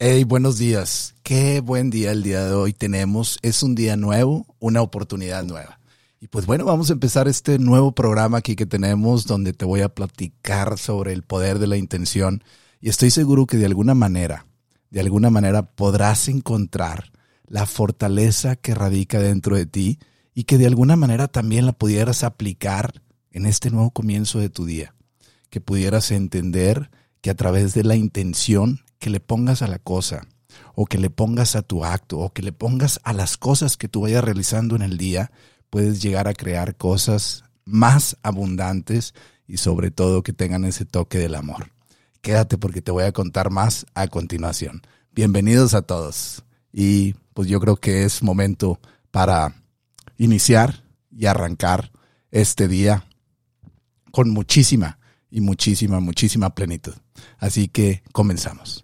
Hey, buenos días. Qué buen día el día de hoy tenemos. Es un día nuevo, una oportunidad nueva. Y pues bueno, vamos a empezar este nuevo programa aquí que tenemos donde te voy a platicar sobre el poder de la intención. Y estoy seguro que de alguna manera, de alguna manera podrás encontrar la fortaleza que radica dentro de ti y que de alguna manera también la pudieras aplicar en este nuevo comienzo de tu día. Que pudieras entender que a través de la intención que le pongas a la cosa, o que le pongas a tu acto, o que le pongas a las cosas que tú vayas realizando en el día, puedes llegar a crear cosas más abundantes y sobre todo que tengan ese toque del amor. Quédate porque te voy a contar más a continuación. Bienvenidos a todos. Y pues yo creo que es momento para iniciar y arrancar este día con muchísima y muchísima, muchísima plenitud. Así que comenzamos.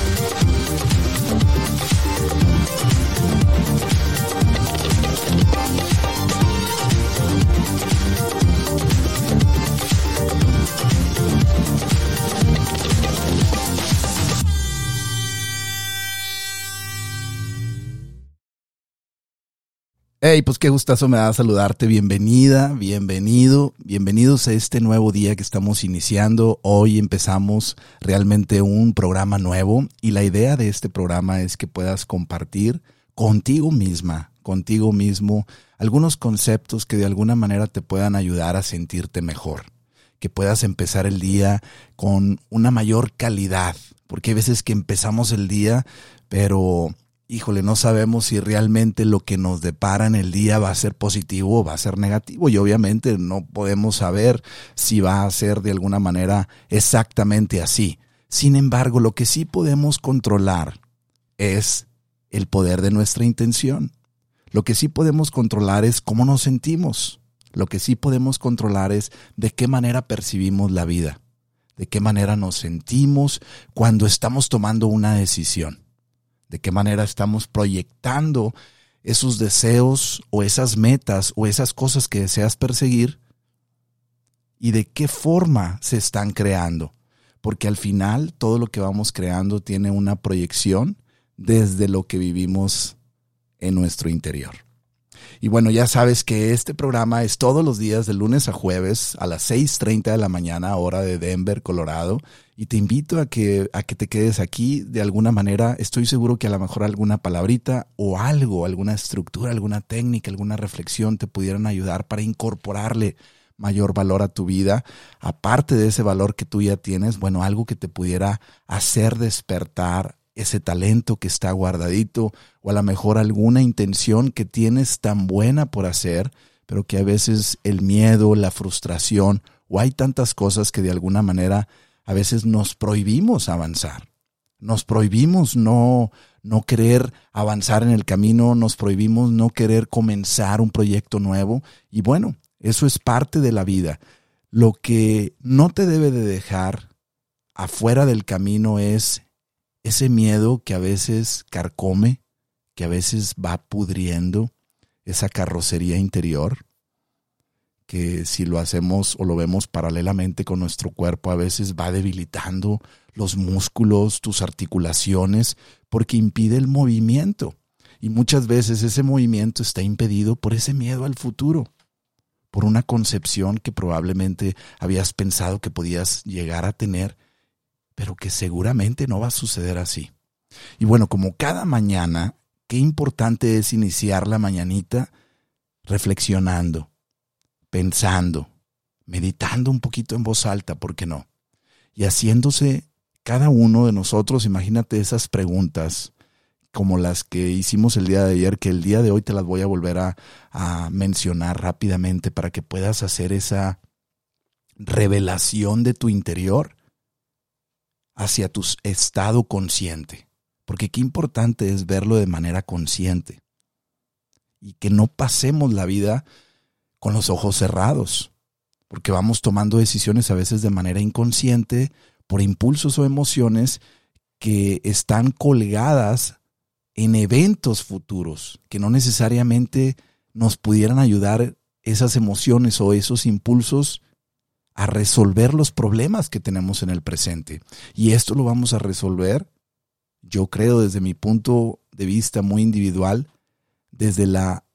Hey, pues qué gustazo me da saludarte. Bienvenida, bienvenido, bienvenidos a este nuevo día que estamos iniciando. Hoy empezamos realmente un programa nuevo y la idea de este programa es que puedas compartir contigo misma, contigo mismo, algunos conceptos que de alguna manera te puedan ayudar a sentirte mejor. Que puedas empezar el día con una mayor calidad, porque hay veces que empezamos el día, pero híjole, no sabemos si realmente lo que nos depara en el día va a ser positivo o va a ser negativo. Y obviamente no podemos saber si va a ser de alguna manera exactamente así. Sin embargo, lo que sí podemos controlar es el poder de nuestra intención. Lo que sí podemos controlar es cómo nos sentimos. Lo que sí podemos controlar es de qué manera percibimos la vida, de qué manera nos sentimos cuando estamos tomando una decisión de qué manera estamos proyectando esos deseos o esas metas o esas cosas que deseas perseguir y de qué forma se están creando. Porque al final todo lo que vamos creando tiene una proyección desde lo que vivimos en nuestro interior. Y bueno, ya sabes que este programa es todos los días de lunes a jueves a las 6.30 de la mañana, hora de Denver, Colorado. Y te invito a que, a que te quedes aquí de alguna manera. Estoy seguro que a lo mejor alguna palabrita o algo, alguna estructura, alguna técnica, alguna reflexión te pudieran ayudar para incorporarle mayor valor a tu vida, aparte de ese valor que tú ya tienes, bueno, algo que te pudiera hacer despertar ese talento que está guardadito o a lo mejor alguna intención que tienes tan buena por hacer, pero que a veces el miedo, la frustración o hay tantas cosas que de alguna manera a veces nos prohibimos avanzar. Nos prohibimos no no querer avanzar en el camino, nos prohibimos no querer comenzar un proyecto nuevo y bueno, eso es parte de la vida. Lo que no te debe de dejar afuera del camino es ese miedo que a veces carcome, que a veces va pudriendo esa carrocería interior, que si lo hacemos o lo vemos paralelamente con nuestro cuerpo, a veces va debilitando los músculos, tus articulaciones, porque impide el movimiento. Y muchas veces ese movimiento está impedido por ese miedo al futuro, por una concepción que probablemente habías pensado que podías llegar a tener pero que seguramente no va a suceder así. Y bueno, como cada mañana, qué importante es iniciar la mañanita reflexionando, pensando, meditando un poquito en voz alta, ¿por qué no? Y haciéndose cada uno de nosotros, imagínate esas preguntas como las que hicimos el día de ayer, que el día de hoy te las voy a volver a, a mencionar rápidamente para que puedas hacer esa revelación de tu interior hacia tu estado consciente. Porque qué importante es verlo de manera consciente. Y que no pasemos la vida con los ojos cerrados. Porque vamos tomando decisiones a veces de manera inconsciente por impulsos o emociones que están colgadas en eventos futuros, que no necesariamente nos pudieran ayudar esas emociones o esos impulsos a resolver los problemas que tenemos en el presente. Y esto lo vamos a resolver, yo creo desde mi punto de vista muy individual, desde la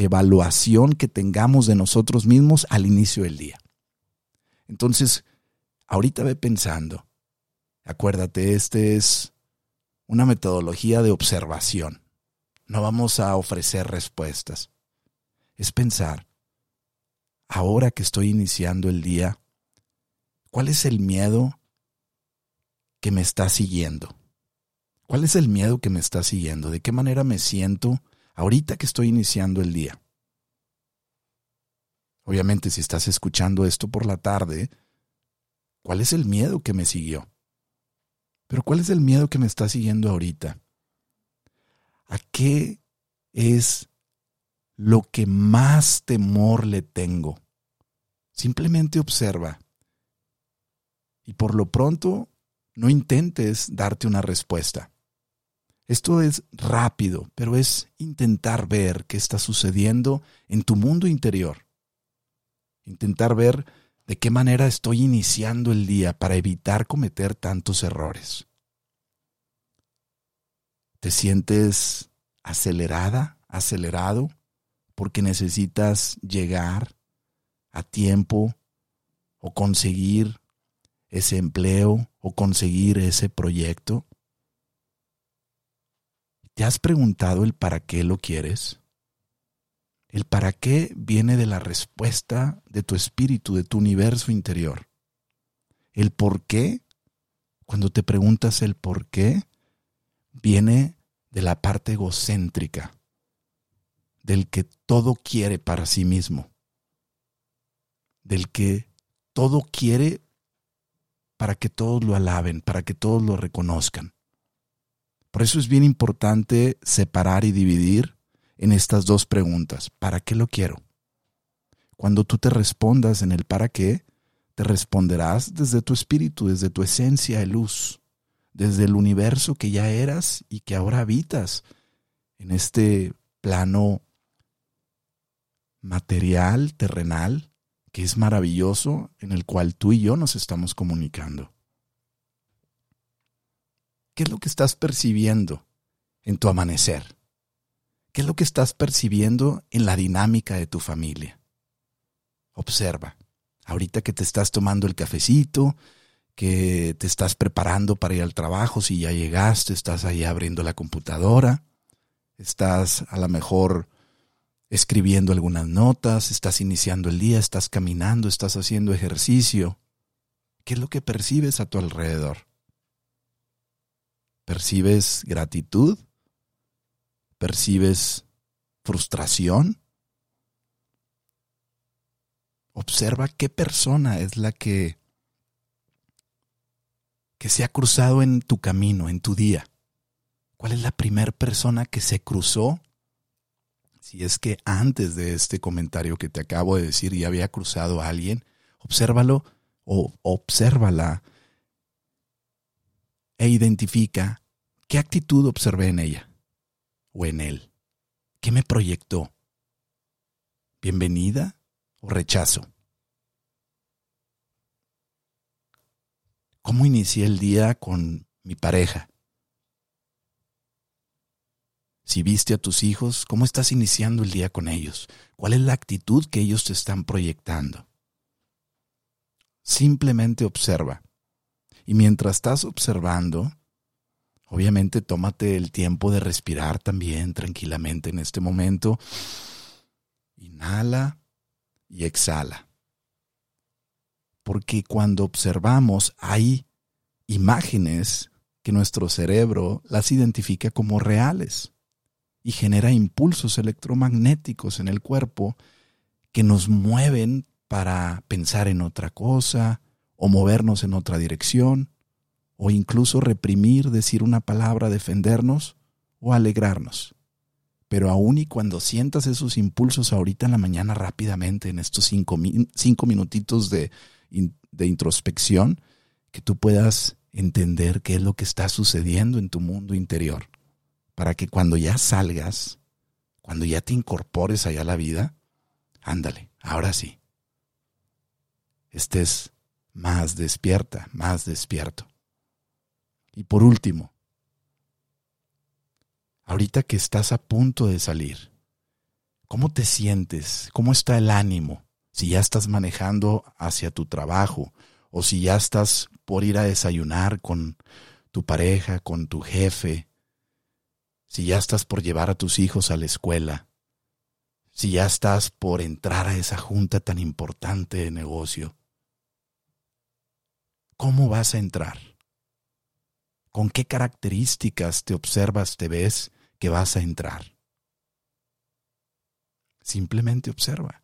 autoevaluación que tengamos de nosotros mismos al inicio del día. Entonces, ahorita ve pensando, acuérdate, este es una metodología de observación. No vamos a ofrecer respuestas. Es pensar, ahora que estoy iniciando el día, ¿cuál es el miedo que me está siguiendo? ¿Cuál es el miedo que me está siguiendo? ¿De qué manera me siento ahorita que estoy iniciando el día? Obviamente, si estás escuchando esto por la tarde, ¿cuál es el miedo que me siguió? Pero ¿cuál es el miedo que me está siguiendo ahorita? ¿A qué es lo que más temor le tengo. Simplemente observa. Y por lo pronto, no intentes darte una respuesta. Esto es rápido, pero es intentar ver qué está sucediendo en tu mundo interior. Intentar ver de qué manera estoy iniciando el día para evitar cometer tantos errores. ¿Te sientes acelerada, acelerado? porque necesitas llegar a tiempo o conseguir ese empleo o conseguir ese proyecto? ¿Te has preguntado el para qué lo quieres? El para qué viene de la respuesta de tu espíritu, de tu universo interior. El por qué, cuando te preguntas el por qué, viene de la parte egocéntrica del que todo quiere para sí mismo, del que todo quiere para que todos lo alaben, para que todos lo reconozcan. Por eso es bien importante separar y dividir en estas dos preguntas. ¿Para qué lo quiero? Cuando tú te respondas en el para qué, te responderás desde tu espíritu, desde tu esencia de luz, desde el universo que ya eras y que ahora habitas en este plano material, terrenal, que es maravilloso, en el cual tú y yo nos estamos comunicando. ¿Qué es lo que estás percibiendo en tu amanecer? ¿Qué es lo que estás percibiendo en la dinámica de tu familia? Observa. Ahorita que te estás tomando el cafecito, que te estás preparando para ir al trabajo, si ya llegaste, estás ahí abriendo la computadora, estás a lo mejor escribiendo algunas notas, estás iniciando el día, estás caminando, estás haciendo ejercicio. ¿Qué es lo que percibes a tu alrededor? ¿Percibes gratitud? ¿Percibes frustración? Observa qué persona es la que que se ha cruzado en tu camino, en tu día. ¿Cuál es la primera persona que se cruzó si es que antes de este comentario que te acabo de decir ya había cruzado a alguien, obsérvalo o obsérvala e identifica qué actitud observé en ella o en él. ¿Qué me proyectó? ¿Bienvenida o rechazo? ¿Cómo inicié el día con mi pareja? Si viste a tus hijos, ¿cómo estás iniciando el día con ellos? ¿Cuál es la actitud que ellos te están proyectando? Simplemente observa. Y mientras estás observando, obviamente tómate el tiempo de respirar también tranquilamente en este momento. Inhala y exhala. Porque cuando observamos hay imágenes que nuestro cerebro las identifica como reales y genera impulsos electromagnéticos en el cuerpo que nos mueven para pensar en otra cosa o movernos en otra dirección o incluso reprimir, decir una palabra, defendernos o alegrarnos. Pero aún y cuando sientas esos impulsos ahorita en la mañana rápidamente, en estos cinco, cinco minutitos de, de introspección, que tú puedas entender qué es lo que está sucediendo en tu mundo interior para que cuando ya salgas, cuando ya te incorpores allá a la vida, ándale, ahora sí. estés más despierta, más despierto. Y por último, ahorita que estás a punto de salir, ¿cómo te sientes? ¿Cómo está el ánimo? Si ya estás manejando hacia tu trabajo o si ya estás por ir a desayunar con tu pareja, con tu jefe, si ya estás por llevar a tus hijos a la escuela, si ya estás por entrar a esa junta tan importante de negocio, ¿cómo vas a entrar? ¿Con qué características te observas, te ves que vas a entrar? Simplemente observa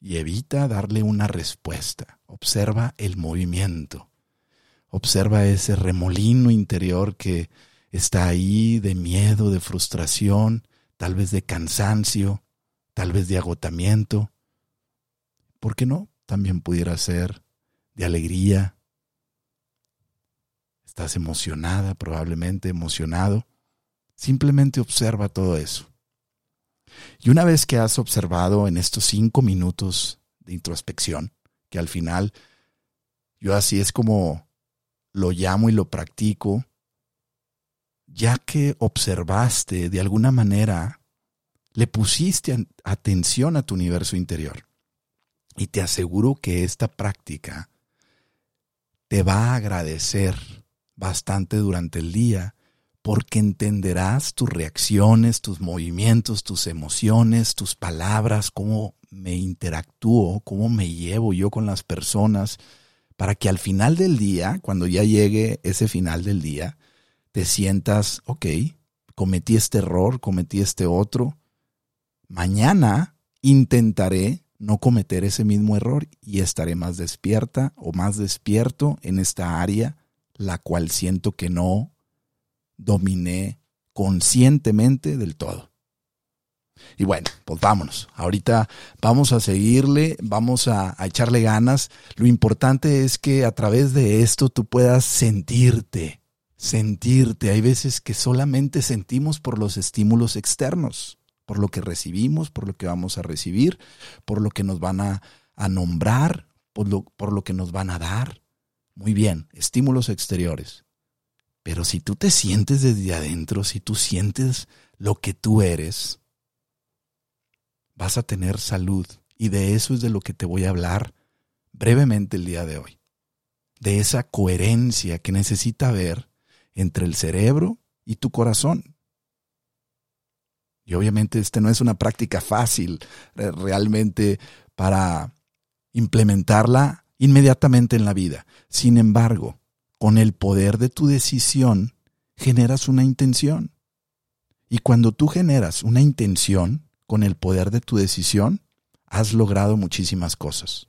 y evita darle una respuesta. Observa el movimiento. Observa ese remolino interior que está ahí de miedo, de frustración, tal vez de cansancio, tal vez de agotamiento. ¿Por qué no? También pudiera ser de alegría. Estás emocionada, probablemente emocionado. Simplemente observa todo eso. Y una vez que has observado en estos cinco minutos de introspección, que al final yo así es como lo llamo y lo practico, ya que observaste de alguna manera le pusiste atención a tu universo interior. Y te aseguro que esta práctica te va a agradecer bastante durante el día porque entenderás tus reacciones, tus movimientos, tus emociones, tus palabras, cómo me interactúo, cómo me llevo yo con las personas, para que al final del día, cuando ya llegue ese final del día, te sientas, ok, cometí este error, cometí este otro, mañana intentaré no cometer ese mismo error y estaré más despierta o más despierto en esta área, la cual siento que no dominé conscientemente del todo. Y bueno, pues vámonos. Ahorita vamos a seguirle, vamos a, a, echarle ganas. Lo importante es que a través de esto tú puedas sentirte, sentirte. Hay veces que solamente sentimos por los estímulos externos por lo que recibimos, por lo que vamos a recibir, por lo que nos van a, nombrar, por lo, por lo que nos van a dar. Muy bien, estímulos exteriores. Pero si tú te sientes desde adentro, si tú sientes lo que tú eres, vas a tener salud. Y de eso es de lo que te voy a hablar brevemente el día de hoy. De esa coherencia que necesita haber entre el cerebro y tu corazón. Y obviamente este no es una práctica fácil realmente para implementarla inmediatamente en la vida. Sin embargo, con el poder de tu decisión, generas una intención. Y cuando tú generas una intención con el poder de tu decisión, has logrado muchísimas cosas.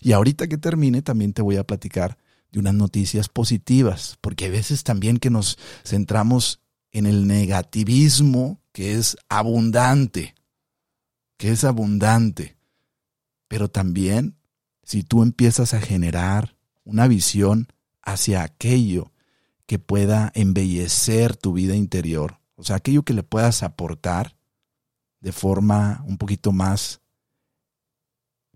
Y ahorita que termine, también te voy a platicar de unas noticias positivas, porque hay veces también que nos centramos en el negativismo que es abundante, que es abundante. Pero también si tú empiezas a generar una visión hacia aquello que pueda embellecer tu vida interior, o sea, aquello que le puedas aportar de forma un poquito más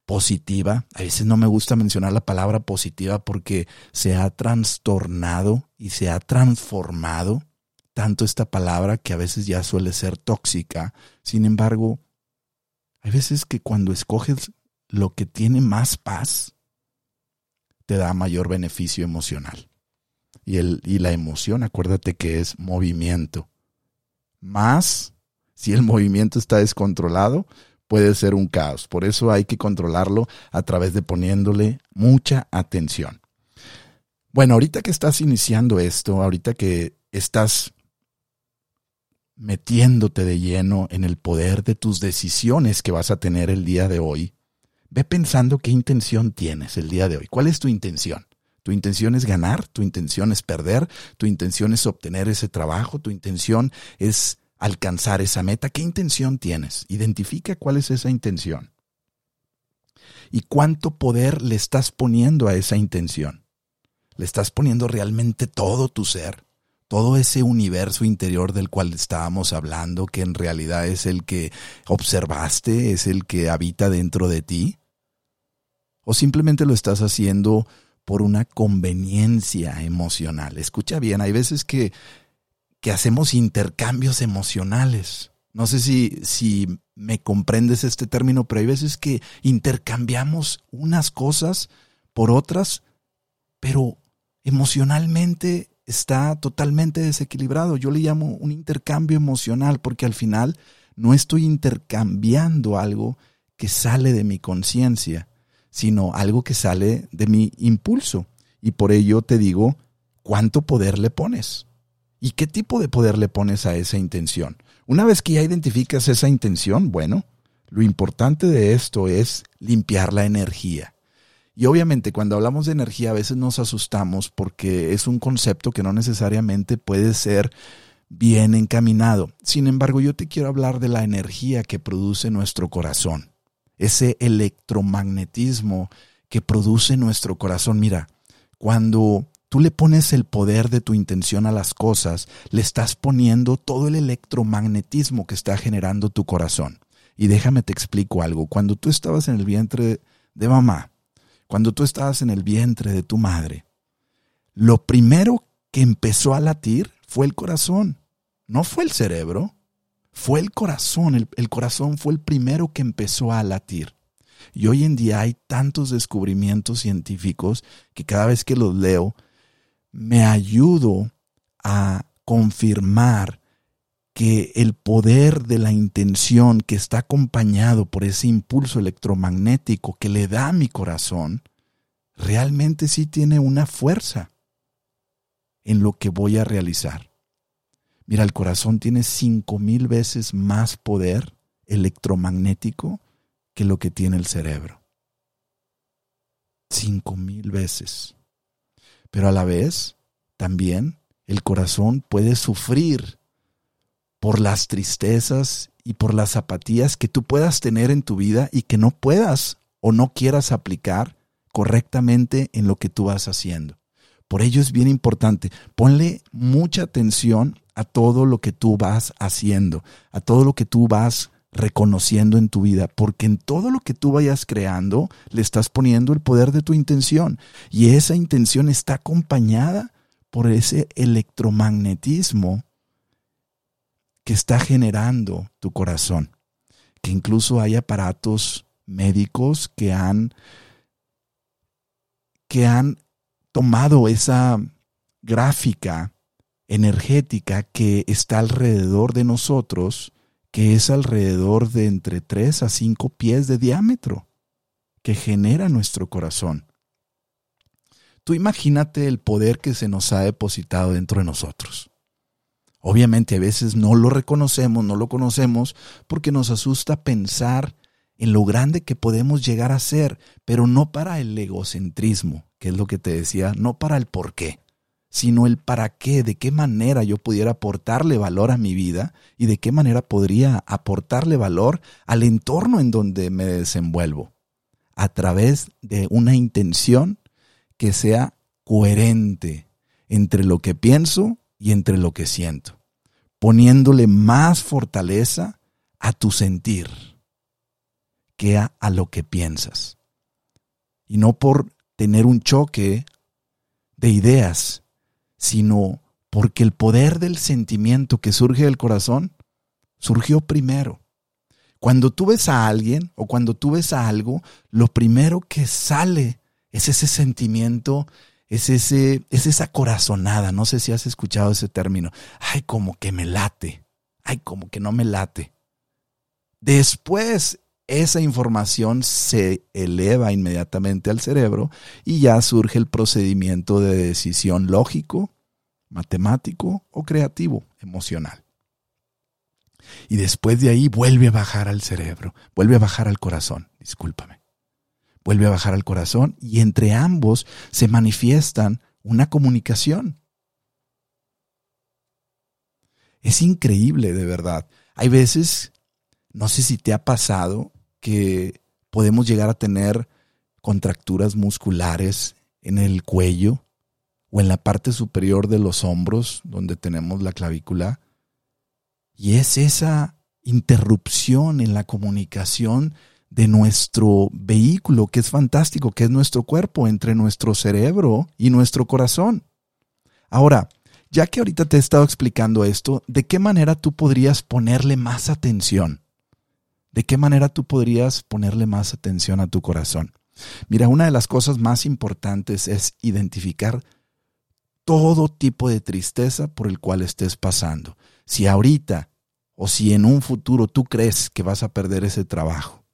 positiva. A veces no me gusta mencionar la palabra positiva porque se ha trastornado y se ha transformado tanto esta palabra que a veces ya suele ser tóxica. Sin embargo, hay veces que cuando escoges lo que tiene más paz, te da mayor beneficio emocional. Y, el, y la emoción, acuérdate que es movimiento. Más, si el movimiento está descontrolado, puede ser un caos. Por eso hay que controlarlo a través de poniéndole mucha atención. Bueno, ahorita que estás iniciando esto, ahorita que estás metiéndote de lleno en el poder de tus decisiones que vas a tener el día de hoy, ve pensando qué intención tienes el día de hoy. ¿Cuál es tu intención? ¿Tu intención es ganar? ¿Tu intención es perder? ¿Tu intención es obtener ese trabajo? ¿Tu intención es alcanzar esa meta? ¿Qué intención tienes? Identifica cuál es esa intención. ¿Y cuánto poder le estás poniendo a esa intención? ¿Le estás poniendo realmente todo tu ser? todo ese universo interior del cual estábamos hablando, que en realidad es el que observaste, es el que habita dentro de ti? O simplemente lo estás haciendo por una conveniencia emocional. Escucha bien, hay veces que, que hacemos intercambios emocionales. No sé si, si me comprendes este término, pero hay veces que intercambiamos unas cosas por otras, pero emocionalmente está totalmente desequilibrado. Yo le llamo un intercambio emocional porque al final no estoy intercambiando algo que sale de mi conciencia, sino algo que sale de mi impulso. Y por ello te digo, ¿cuánto poder le pones? ¿Y qué tipo de poder le pones a esa intención? Una vez que ya identificas esa intención, bueno, lo importante de esto es limpiar la energía. Y obviamente cuando hablamos de energía a veces nos asustamos porque es un concepto que no necesariamente puede ser bien encaminado. Sin embargo, yo te quiero hablar de la energía que produce nuestro corazón, ese electromagnetismo que produce nuestro corazón. Mira, cuando tú le pones el poder de tu intención a las cosas, le estás poniendo todo el electromagnetismo que está generando tu corazón. Y déjame te explico algo. Cuando tú estabas en el vientre de mamá, cuando tú estabas en el vientre de tu madre, lo primero que empezó a latir fue el corazón, no fue el cerebro, fue el corazón, el, corazón fue el primero que empezó a latir. Y hoy en día hay tantos descubrimientos científicos que cada vez que los leo me ayudo a confirmar que el poder de la intención que está acompañado por ese impulso electromagnético que le da a mi corazón, realmente sí tiene una fuerza en lo que voy a realizar. Mira, el corazón tiene cinco mil veces más poder electromagnético que lo que tiene el cerebro. Cinco mil veces. Pero a la vez, también el corazón puede sufrir por las tristezas y por las apatías que tú puedas tener en tu vida y que no puedas o no quieras aplicar correctamente en lo que tú vas haciendo. Por ello es bien importante, ponle mucha atención a todo lo que tú vas haciendo, a todo lo que tú vas reconociendo en tu vida, porque en todo lo que tú vayas creando le estás poniendo el poder de tu intención y esa intención está acompañada por ese electromagnetismo que está generando tu corazón. Que incluso hay aparatos médicos que han, que han tomado esa gráfica energética que está alrededor de nosotros, que es alrededor de entre 3 a 5 pies de diámetro, que genera nuestro corazón. Tú imagínate el poder que se nos ha depositado dentro de nosotros. Obviamente a veces no lo reconocemos, no lo conocemos, porque nos asusta pensar en lo grande que podemos llegar a ser, pero no para el egocentrismo, que es lo que te decía, no para el por qué, sino el para qué, de qué manera yo pudiera aportarle valor a mi vida y de qué manera podría aportarle valor al entorno en donde me desenvuelvo, a través de una intención que sea coherente entre lo que pienso y entre lo que siento, poniéndole más fortaleza a tu sentir que a, lo que piensas. Y no por tener un choque de ideas, sino porque el poder del sentimiento que surge del corazón surgió primero. Cuando tú ves a alguien o cuando tú ves a algo, lo primero que sale es ese sentimiento es, ese, es esa corazonada. No sé si has escuchado ese término. Ay, como que me late. Ay, como que no me late. Después esa información se eleva inmediatamente al cerebro y ya surge el procedimiento de decisión lógico, matemático o creativo, emocional. Y después de ahí vuelve a bajar al cerebro, vuelve a bajar al corazón, discúlpame vuelve a bajar al corazón y entre ambos se manifiestan una comunicación. Es increíble, de verdad. Hay veces, no sé si te ha pasado, que podemos llegar a tener contracturas musculares en el cuello o en la parte superior de los hombros, donde tenemos la clavícula. Y es esa interrupción en la comunicación de nuestro vehículo, que es fantástico, que es nuestro cuerpo, entre nuestro cerebro y nuestro corazón. Ahora, ya que ahorita te he estado explicando esto, ¿de qué manera tú podrías ponerle más atención? ¿De qué manera tú podrías ponerle más atención a tu corazón? Mira, una de las cosas más importantes es identificar todo tipo de tristeza por el cual estés pasando. Si ahorita o si en un futuro tú crees que vas a perder ese trabajo,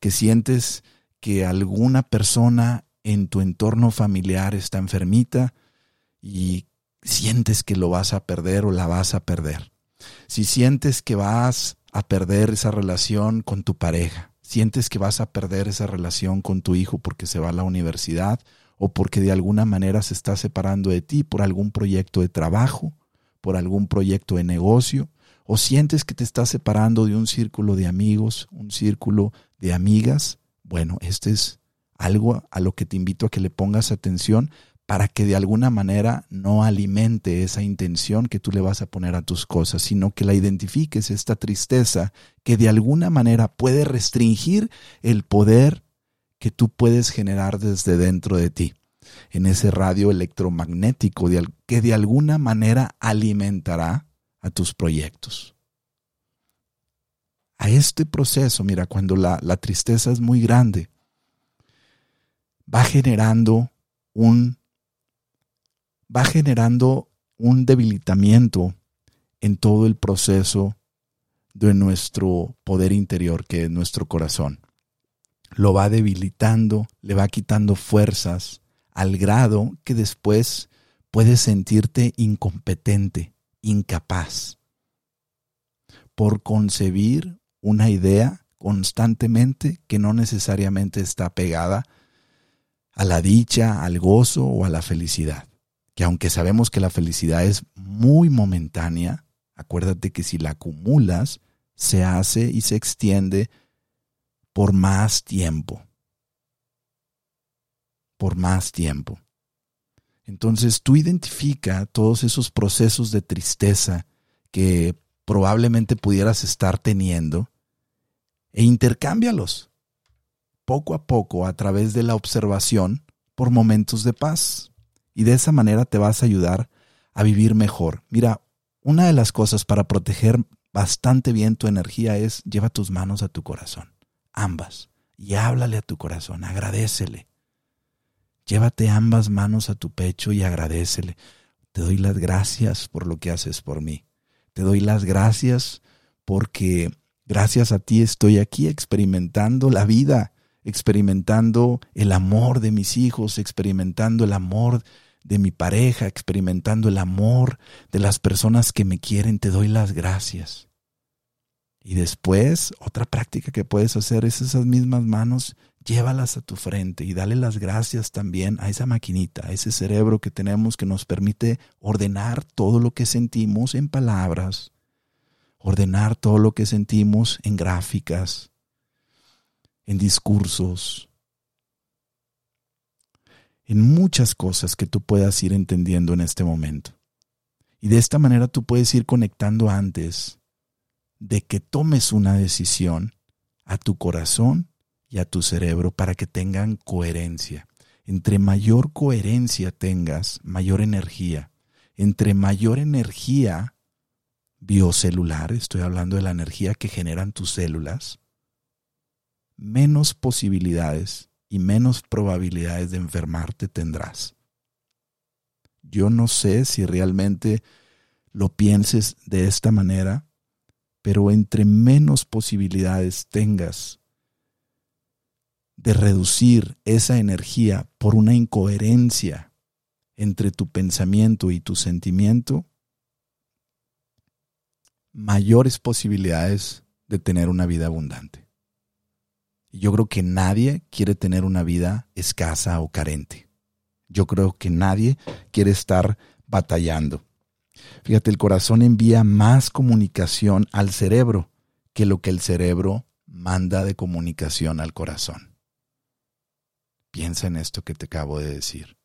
que sientes que alguna persona en tu entorno familiar está enfermita y sientes que lo vas a perder o la vas a perder. Si sientes que vas a perder esa relación con tu pareja, sientes que vas a perder esa relación con tu hijo porque se va a la universidad o porque de alguna manera se está separando de ti por algún proyecto de trabajo, por algún proyecto de negocio, o sientes que te estás separando de un círculo de amigos, un círculo de amigas, bueno, este es algo a lo que te invito a que le pongas atención para que de alguna manera no alimente esa intención que tú le vas a poner a tus cosas, sino que la identifiques, esta tristeza que de alguna manera puede restringir el poder que tú puedes generar desde dentro de ti, en ese radio electromagnético que de alguna manera alimentará a tus proyectos. A este proceso, mira, cuando la, la tristeza es muy grande, va generando un va generando un debilitamiento en todo el proceso de nuestro poder interior, que es nuestro corazón. Lo va debilitando, le va quitando fuerzas, al grado que después puedes sentirte incompetente, incapaz, por concebir una idea constantemente que no necesariamente está pegada a la dicha, al gozo o a la felicidad que aunque sabemos que la felicidad es muy momentánea, acuérdate que si la acumulas, se hace y se extiende por más tiempo. Por más tiempo. Entonces tú identifica todos esos procesos de tristeza que probablemente pudieras estar teniendo e intercámbialos poco a poco a través de la observación por momentos de paz y de esa manera te vas a ayudar a vivir mejor. Mira, una de las cosas para proteger bastante bien tu energía es lleva tus manos a tu corazón, ambas, y háblale a tu corazón, agradecele. Llévate ambas manos a tu pecho y agradecele. Te doy las gracias por lo que haces por mí. Te doy las gracias porque gracias a ti estoy aquí experimentando la vida experimentando el amor de mis hijos, experimentando el amor de mi pareja, experimentando el amor de las personas que me quieren, te doy las gracias. Y después, otra práctica que puedes hacer es esas mismas manos, llévalas a tu frente y dale las gracias también a esa maquinita, a ese cerebro que tenemos que nos permite ordenar todo lo que sentimos en palabras, ordenar todo lo que sentimos en gráficas, en discursos, en muchas cosas que tú puedas ir entendiendo en este momento. Y de esta manera tú puedes ir conectando antes de que tomes una decisión a tu corazón y a tu cerebro para que tengan coherencia. Entre mayor coherencia tengas, mayor energía. Entre mayor energía biocelular, estoy hablando de la energía que generan tus células, menos posibilidades y menos probabilidades de enfermarte tendrás. Yo no sé si realmente lo pienses de esta manera, pero entre menos posibilidades tengas de reducir esa energía por una incoherencia entre tu pensamiento y tu sentimiento, mayores posibilidades de tener una vida abundante. Yo creo que nadie quiere tener una vida escasa o carente. Yo creo que nadie quiere estar batallando. Fíjate, el corazón envía más comunicación al cerebro que lo que el cerebro manda de comunicación al corazón. Piensa en esto que te acabo de decir.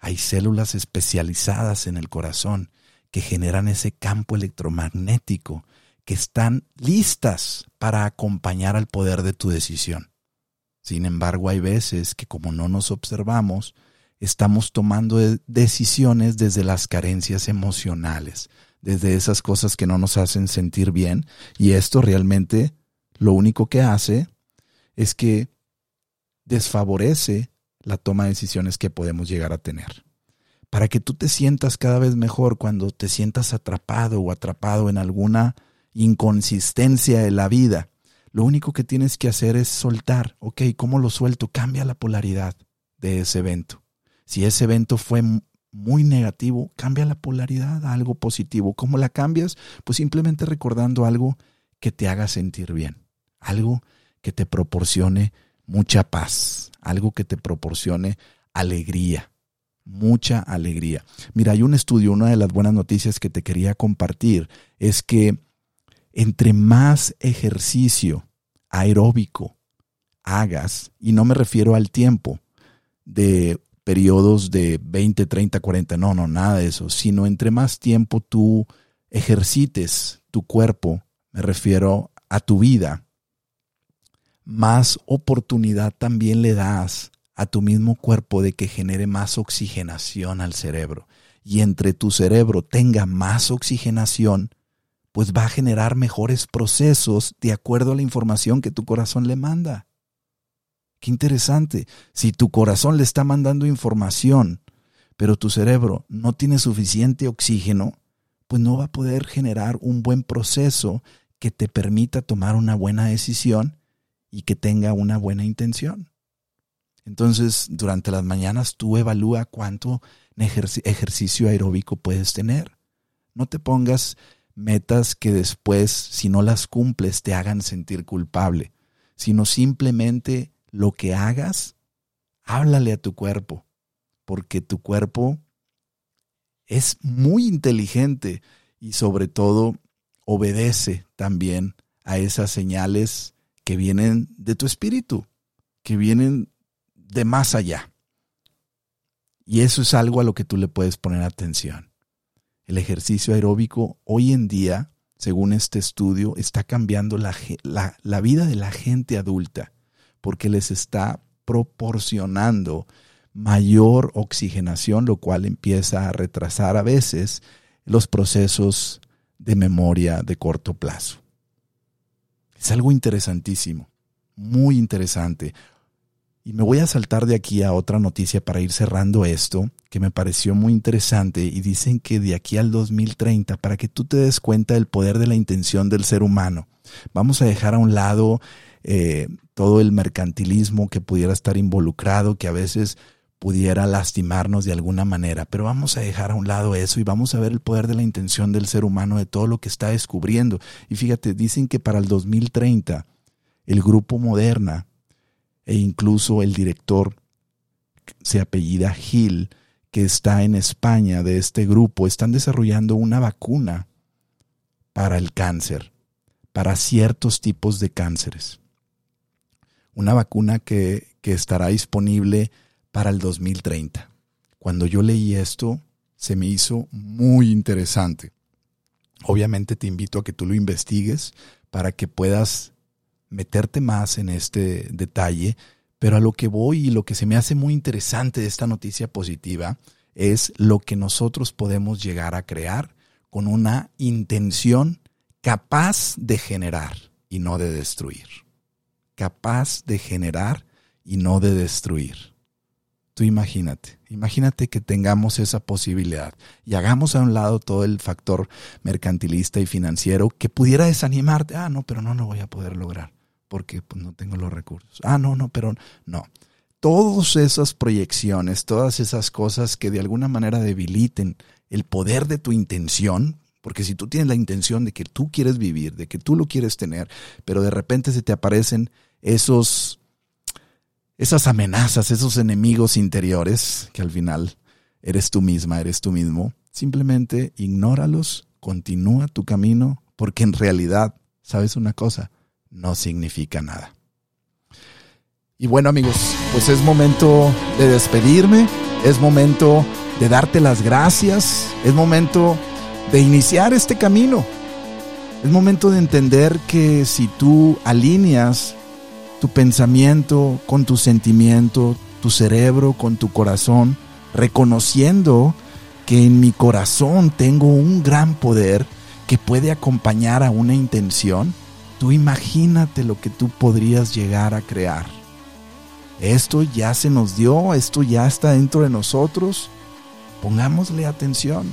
Hay células especializadas en el corazón que generan ese campo electromagnético que están listas para acompañar al poder de tu decisión. Sin embargo, hay veces que como no nos observamos, estamos tomando decisiones desde las carencias emocionales, desde esas cosas que no nos hacen sentir bien, y esto realmente lo único que hace es que desfavorece la toma de decisiones que podemos llegar a tener. Para que tú te sientas cada vez mejor cuando te sientas atrapado o atrapado en alguna inconsistencia de la vida, lo único que tienes que hacer es soltar. Ok, ¿cómo lo suelto? Cambia la polaridad de ese evento. Si ese evento fue muy negativo, cambia la polaridad a algo positivo. ¿Cómo la cambias? Pues simplemente recordando algo que te haga sentir bien, algo que te proporcione mucha paz, algo que te proporcione alegría, mucha alegría. Mira, hay un estudio, una de las buenas noticias que te quería compartir es que entre más ejercicio aeróbico hagas, y no me refiero al tiempo de periodos de 20, 30, 40, no, no, nada de eso, sino entre más tiempo tú ejercites tu cuerpo, me refiero a tu vida, más oportunidad también le das a tu mismo cuerpo de que genere más oxigenación al cerebro. Y entre tu cerebro tenga más oxigenación, pues va a generar mejores procesos de acuerdo a la información que tu corazón le manda. Qué interesante. Si tu corazón le está mandando información, pero tu cerebro no tiene suficiente oxígeno, pues no va a poder generar un buen proceso que te permita tomar una buena decisión y que tenga una buena intención. Entonces, durante las mañanas tú evalúa cuánto ejercicio aeróbico puedes tener. No te pongas metas que después, si no las cumples, te hagan sentir culpable, sino simplemente lo que hagas, háblale a tu cuerpo, porque tu cuerpo es muy inteligente y sobre todo obedece también a esas señales que vienen de tu espíritu, que vienen de más allá. Y eso es algo a lo que tú le puedes poner atención. El ejercicio aeróbico hoy en día, según este estudio, está cambiando la, la, vida de la gente adulta porque les está proporcionando mayor oxigenación, lo cual empieza a retrasar a veces los procesos de memoria de corto plazo. Es algo interesantísimo, muy interesante. Y me voy a saltar de aquí a otra noticia para ir cerrando esto, que me pareció muy interesante. Y dicen que de aquí al 2030, para que tú te des cuenta del poder de la intención del ser humano, vamos a dejar a un lado eh, todo el mercantilismo que pudiera estar involucrado, que a veces pudiera lastimarnos de alguna manera, pero vamos a dejar a un lado eso y vamos a ver el poder de la intención del ser humano, de todo lo que está descubriendo. Y fíjate, dicen que para el 2030 el grupo Moderna e incluso el director se apellida Gil, que está en España de este grupo, están desarrollando una vacuna para el cáncer, para ciertos tipos de cánceres. Una vacuna que, que estará disponible para el 2030. Cuando yo leí esto, se me hizo muy interesante. Obviamente te invito a que tú lo investigues para que puedas meterte más en este detalle, pero a lo que voy y lo que se me hace muy interesante de esta noticia positiva es lo que nosotros podemos llegar a crear con una intención capaz de generar y no de destruir. Capaz de generar y no de destruir. Tú imagínate, imagínate que tengamos esa posibilidad y hagamos a un lado todo el factor mercantilista y financiero que pudiera desanimarte. Ah, no, pero no lo voy a poder lograr porque pues, no tengo los recursos. Ah, no, no, pero no. Todas esas proyecciones, todas esas cosas que de alguna manera debiliten el poder de tu intención, porque si tú tienes la intención de que tú quieres vivir, de que tú lo quieres tener, pero de repente se te aparecen esos esas amenazas, esos enemigos interiores, que al final eres tú misma, eres tú mismo, simplemente ignóralos, continúa tu camino, porque en realidad, ¿sabes una cosa? No significa nada. Y bueno amigos, pues es momento de despedirme, es momento de darte las gracias, es momento de iniciar este camino. Es momento de entender que si tú alineas tu pensamiento con tu sentimiento, tu cerebro con tu corazón, reconociendo que en mi corazón tengo un gran poder que puede acompañar a una intención, tú imagínate lo que tú podrías llegar a crear. Esto ya se nos dio, esto ya está dentro de nosotros. Pongámosle atención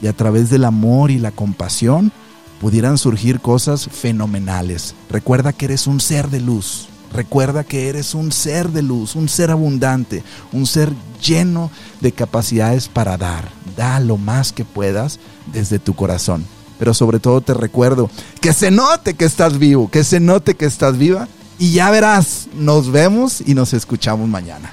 y a través del amor y la compasión pudieran surgir cosas fenomenales. Recuerda que eres un ser de luz. Recuerda que eres un ser de luz, un ser abundante, un ser lleno de capacidades para dar. Da lo más que puedas desde tu corazón. Pero sobre todo te recuerdo que se note que estás vivo, que se note que estás viva. Y ya verás, nos vemos y nos escuchamos mañana.